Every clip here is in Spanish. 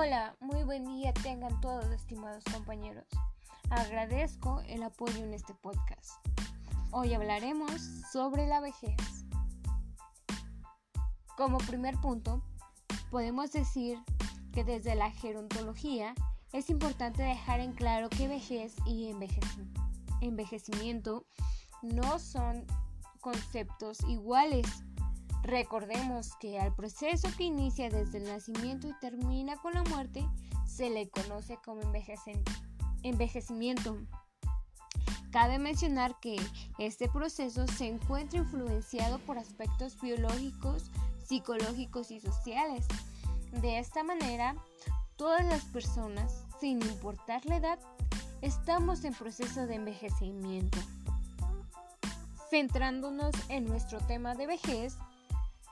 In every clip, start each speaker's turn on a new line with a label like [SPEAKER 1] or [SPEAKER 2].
[SPEAKER 1] Hola, muy buen día tengan todos estimados compañeros. Agradezco el apoyo en este podcast. Hoy hablaremos sobre la vejez. Como primer punto, podemos decir que desde la gerontología es importante dejar en claro que vejez y envejecimiento no son conceptos iguales Recordemos que al proceso que inicia desde el nacimiento y termina con la muerte se le conoce como envejecimiento. Cabe mencionar que este proceso se encuentra influenciado por aspectos biológicos, psicológicos y sociales. De esta manera, todas las personas, sin importar la edad, estamos en proceso de envejecimiento. Centrándonos en nuestro tema de vejez,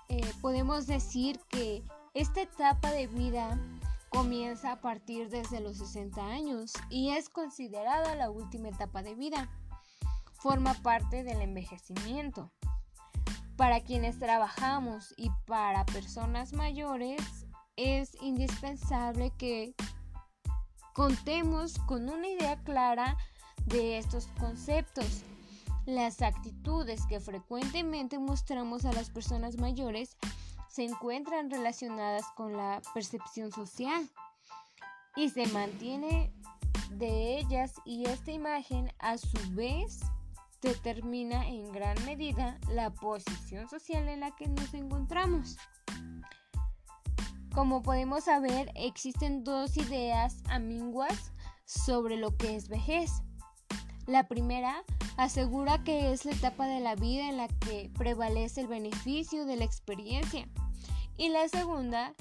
[SPEAKER 1] eh, podemos decir que esta etapa de vida comienza a partir desde los 60 años y es considerada la última etapa de vida. Forma parte del envejecimiento. Para quienes trabajamos y para personas mayores es indispensable que contemos con una idea clara de estos conceptos las actitudes que frecuentemente mostramos a las personas mayores se encuentran relacionadas con la percepción social y se mantiene de ellas y esta imagen a su vez determina en gran medida la posición social en la que nos encontramos. Como podemos saber, existen dos ideas amiguas sobre lo que es vejez. La primera asegura que es la etapa de la vida en la que prevalece el beneficio de la experiencia. Y la segunda,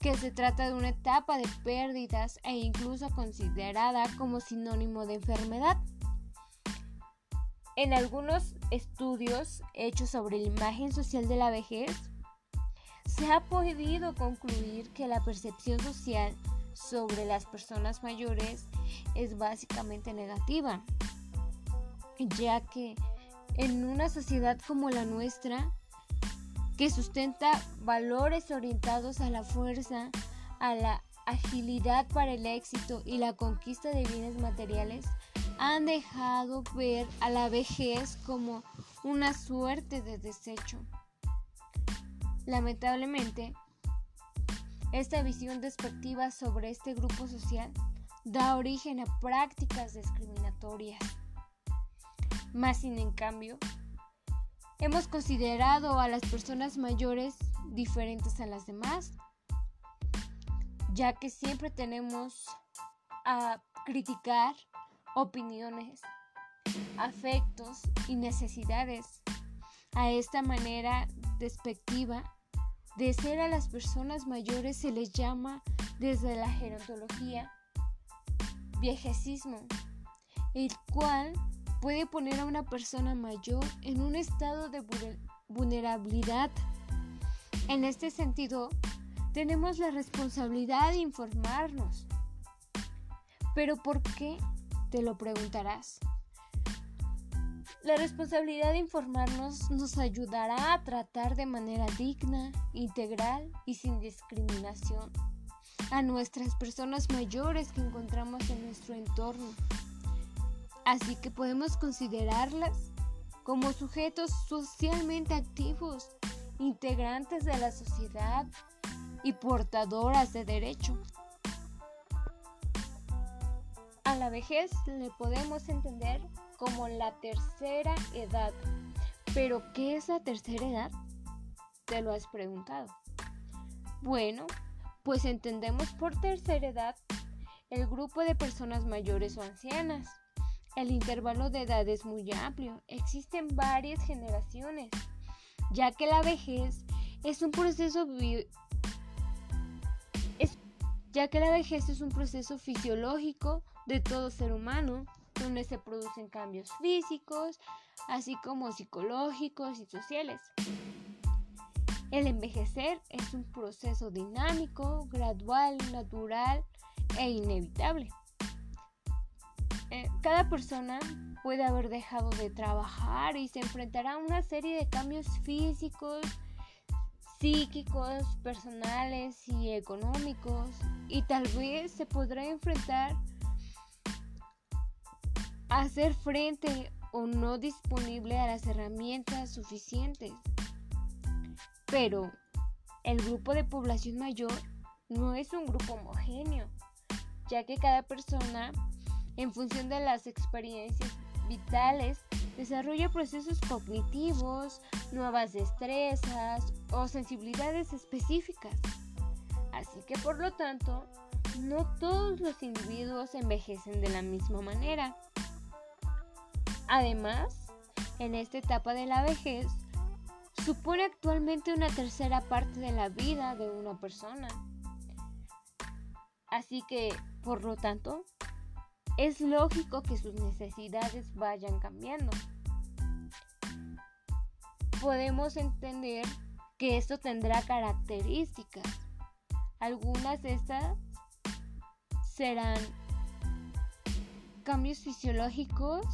[SPEAKER 1] que se trata de una etapa de pérdidas e incluso considerada como sinónimo de enfermedad. En algunos estudios hechos sobre la imagen social de la vejez, se ha podido concluir que la percepción social sobre las personas mayores es básicamente negativa ya que en una sociedad como la nuestra, que sustenta valores orientados a la fuerza, a la agilidad para el éxito y la conquista de bienes materiales, han dejado ver a la vejez como una suerte de desecho. Lamentablemente, esta visión despectiva sobre este grupo social da origen a prácticas discriminatorias más sin en cambio, hemos considerado a las personas mayores diferentes a las demás, ya que siempre tenemos a criticar opiniones, afectos y necesidades. A esta manera despectiva de ser a las personas mayores se les llama desde la gerontología viejecismo, el cual puede poner a una persona mayor en un estado de vulnerabilidad. En este sentido, tenemos la responsabilidad de informarnos. ¿Pero por qué? Te lo preguntarás. La responsabilidad de informarnos nos ayudará a tratar de manera digna, integral y sin discriminación a nuestras personas mayores que encontramos en nuestro entorno. Así que podemos considerarlas como sujetos socialmente activos, integrantes de la sociedad y portadoras de derecho. A la vejez le podemos entender como la tercera edad. ¿Pero qué es la tercera edad? ¿Te lo has preguntado? Bueno, pues entendemos por tercera edad el grupo de personas mayores o ancianas el intervalo de edad es muy amplio, existen varias generaciones, ya que la vejez es un proceso ya que la vejez es un proceso fisiológico de todo ser humano, donde se producen cambios físicos, así como psicológicos y sociales. El envejecer es un proceso dinámico, gradual, natural e inevitable. Eh, cada persona puede haber dejado de trabajar y se enfrentará a una serie de cambios físicos, psíquicos, personales y económicos y tal vez se podrá enfrentar a hacer frente o no disponible a las herramientas suficientes. Pero el grupo de población mayor no es un grupo homogéneo, ya que cada persona, en función de las experiencias vitales, desarrolla procesos cognitivos, nuevas destrezas o sensibilidades específicas. Así que por lo tanto, no todos los individuos envejecen de la misma manera. Además, en esta etapa de la vejez, supone actualmente una tercera parte de la vida de una persona. Así que, por lo tanto, es lógico que sus necesidades vayan cambiando. Podemos entender que esto tendrá características. Algunas de estas serán cambios fisiológicos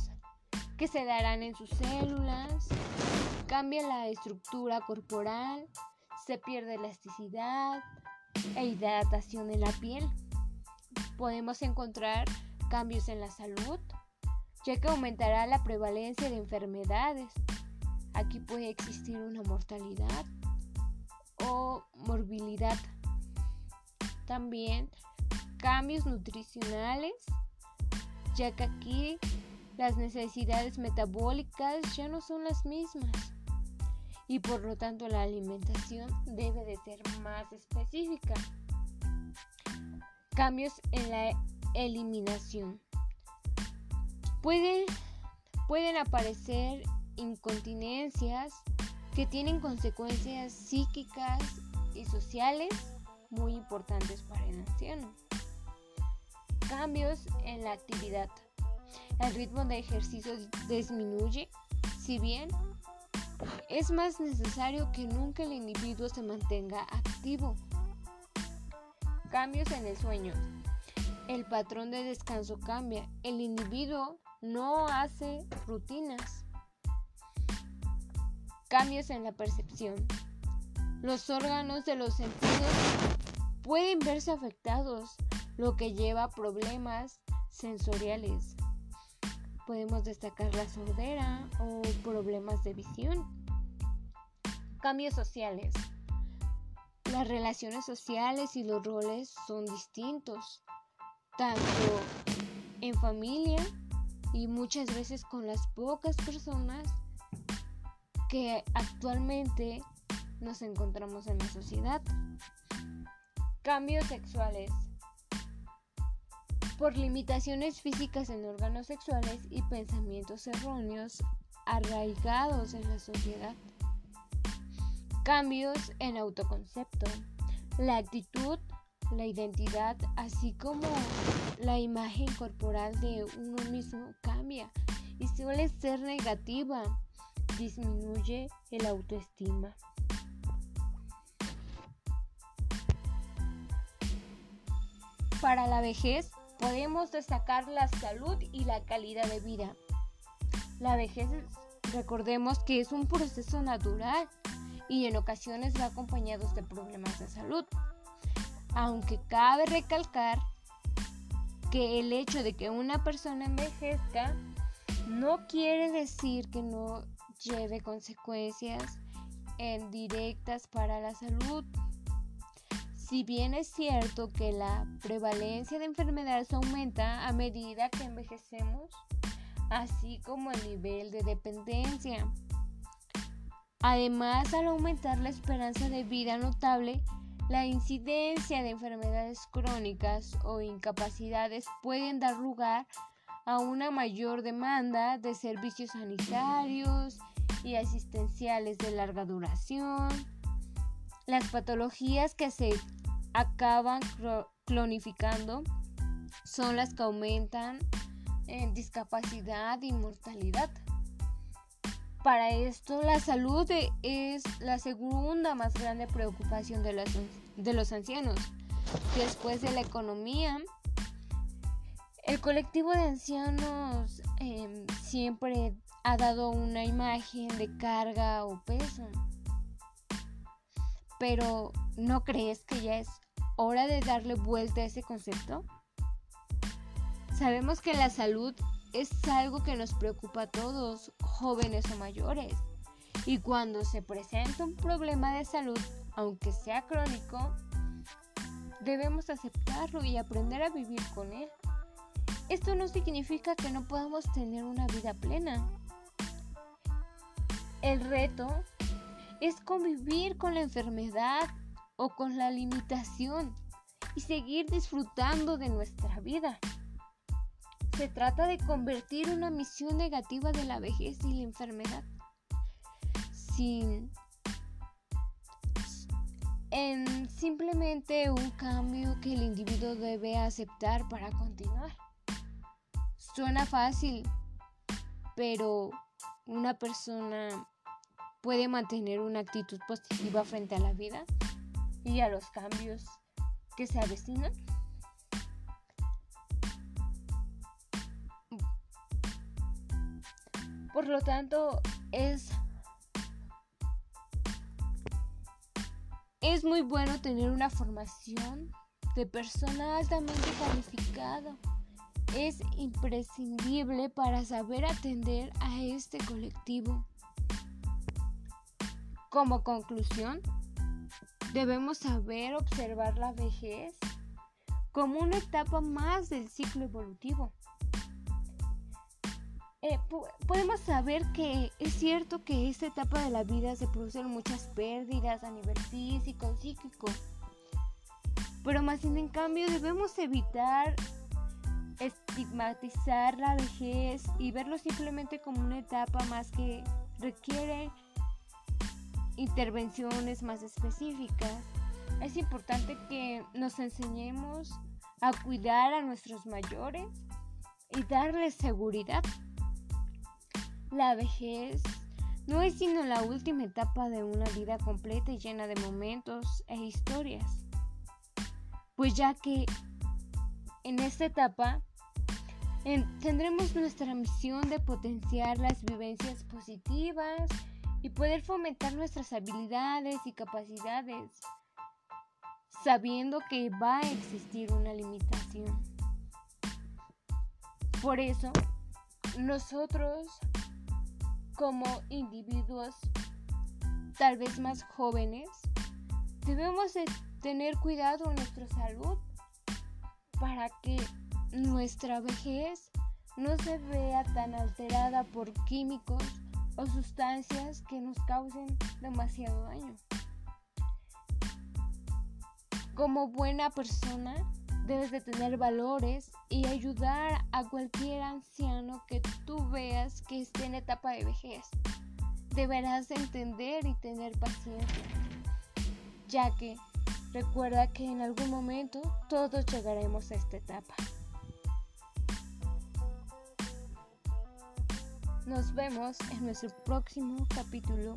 [SPEAKER 1] que se darán en sus células, cambia la estructura corporal, se pierde elasticidad e hidratación en la piel. Podemos encontrar cambios en la salud, ya que aumentará la prevalencia de enfermedades. Aquí puede existir una mortalidad o morbilidad. También cambios nutricionales, ya que aquí las necesidades metabólicas ya no son las mismas y por lo tanto la alimentación debe de ser más específica. Cambios en la eliminación. Pueden, pueden aparecer incontinencias que tienen consecuencias psíquicas y sociales muy importantes para el anciano. Cambios en la actividad. El ritmo de ejercicio disminuye, si bien es más necesario que nunca el individuo se mantenga activo. Cambios en el sueño. El patrón de descanso cambia. El individuo no hace rutinas. Cambios en la percepción. Los órganos de los sentidos pueden verse afectados, lo que lleva a problemas sensoriales. Podemos destacar la sordera o problemas de visión. Cambios sociales. Las relaciones sociales y los roles son distintos, tanto en familia y muchas veces con las pocas personas que actualmente nos encontramos en la sociedad. Cambios sexuales por limitaciones físicas en órganos sexuales y pensamientos erróneos arraigados en la sociedad. Cambios en autoconcepto, la actitud, la identidad, así como la imagen corporal de uno mismo cambia y suele ser negativa, disminuye el autoestima. Para la vejez, podemos destacar la salud y la calidad de vida. La vejez, recordemos que es un proceso natural y en ocasiones va acompañado de problemas de salud. Aunque cabe recalcar que el hecho de que una persona envejezca no quiere decir que no lleve consecuencias directas para la salud. Si bien es cierto que la prevalencia de enfermedades aumenta a medida que envejecemos, así como el nivel de dependencia. Además, al aumentar la esperanza de vida notable, la incidencia de enfermedades crónicas o incapacidades pueden dar lugar a una mayor demanda de servicios sanitarios y asistenciales de larga duración. Las patologías que se acaban clonificando son las que aumentan en discapacidad y mortalidad. Para esto, la salud es la segunda más grande preocupación de los, de los ancianos. Después de la economía, el colectivo de ancianos em, siempre ha dado una imagen de carga o peso Pero ¿no crees que ya es hora de darle vuelta a ese concepto? Sabemos que la salud es algo que nos preocupa a todos, jóvenes o mayores. Y cuando se presenta un problema de salud, aunque sea crónico, debemos aceptarlo y aprender a vivir con él. Esto no significa que no podamos tener una vida plena. El reto es convivir con la enfermedad o con la limitación y seguir disfrutando de nuestra vida. Se trata de convertir una misión negativa de la vejez y la enfermedad sin en simplemente un cambio que el individuo debe aceptar para continuar. Suena fácil, pero una persona puede mantener una actitud positiva frente a la vida y a los cambios que se avecinan. Por lo tanto, es es muy bueno tener una formación de persona altamente calificada. Es imprescindible para saber atender a este colectivo. Como conclusión, debemos saber observar la vejez como una etapa más del ciclo evolutivo eh, podemos saber que es cierto que esta etapa de la vida se producen muchas pérdidas a nivel físico, psíquico. Pero más sin en cambio debemos evitar estigmatizar la vejez y verlo simplemente como una etapa más que requiere intervenciones más específicas. Es importante que nos enseñemos a cuidar a nuestros mayores y darles seguridad. La vejez no es sino la última etapa de una vida completa y llena de momentos e historias. Pues ya que en esta etapa tendremos nuestra misión de potenciar las vivencias positivas y poder fomentar nuestras habilidades y capacidades, sabiendo que va a existir una limitación. Por eso, nosotros como individuos tal vez más jóvenes, debemos tener cuidado en nuestra salud para que nuestra vejez no se vea tan alterada por químicos o sustancias que nos causen demasiado daño. Como buena persona, debes de tener valores y ayudar a cualquier anciano que tú veas que esté en etapa de vejez. Deberás entender y tener paciencia, ya que recuerda que en algún momento todos llegaremos a esta etapa. Nos vemos en nuestro próximo capítulo.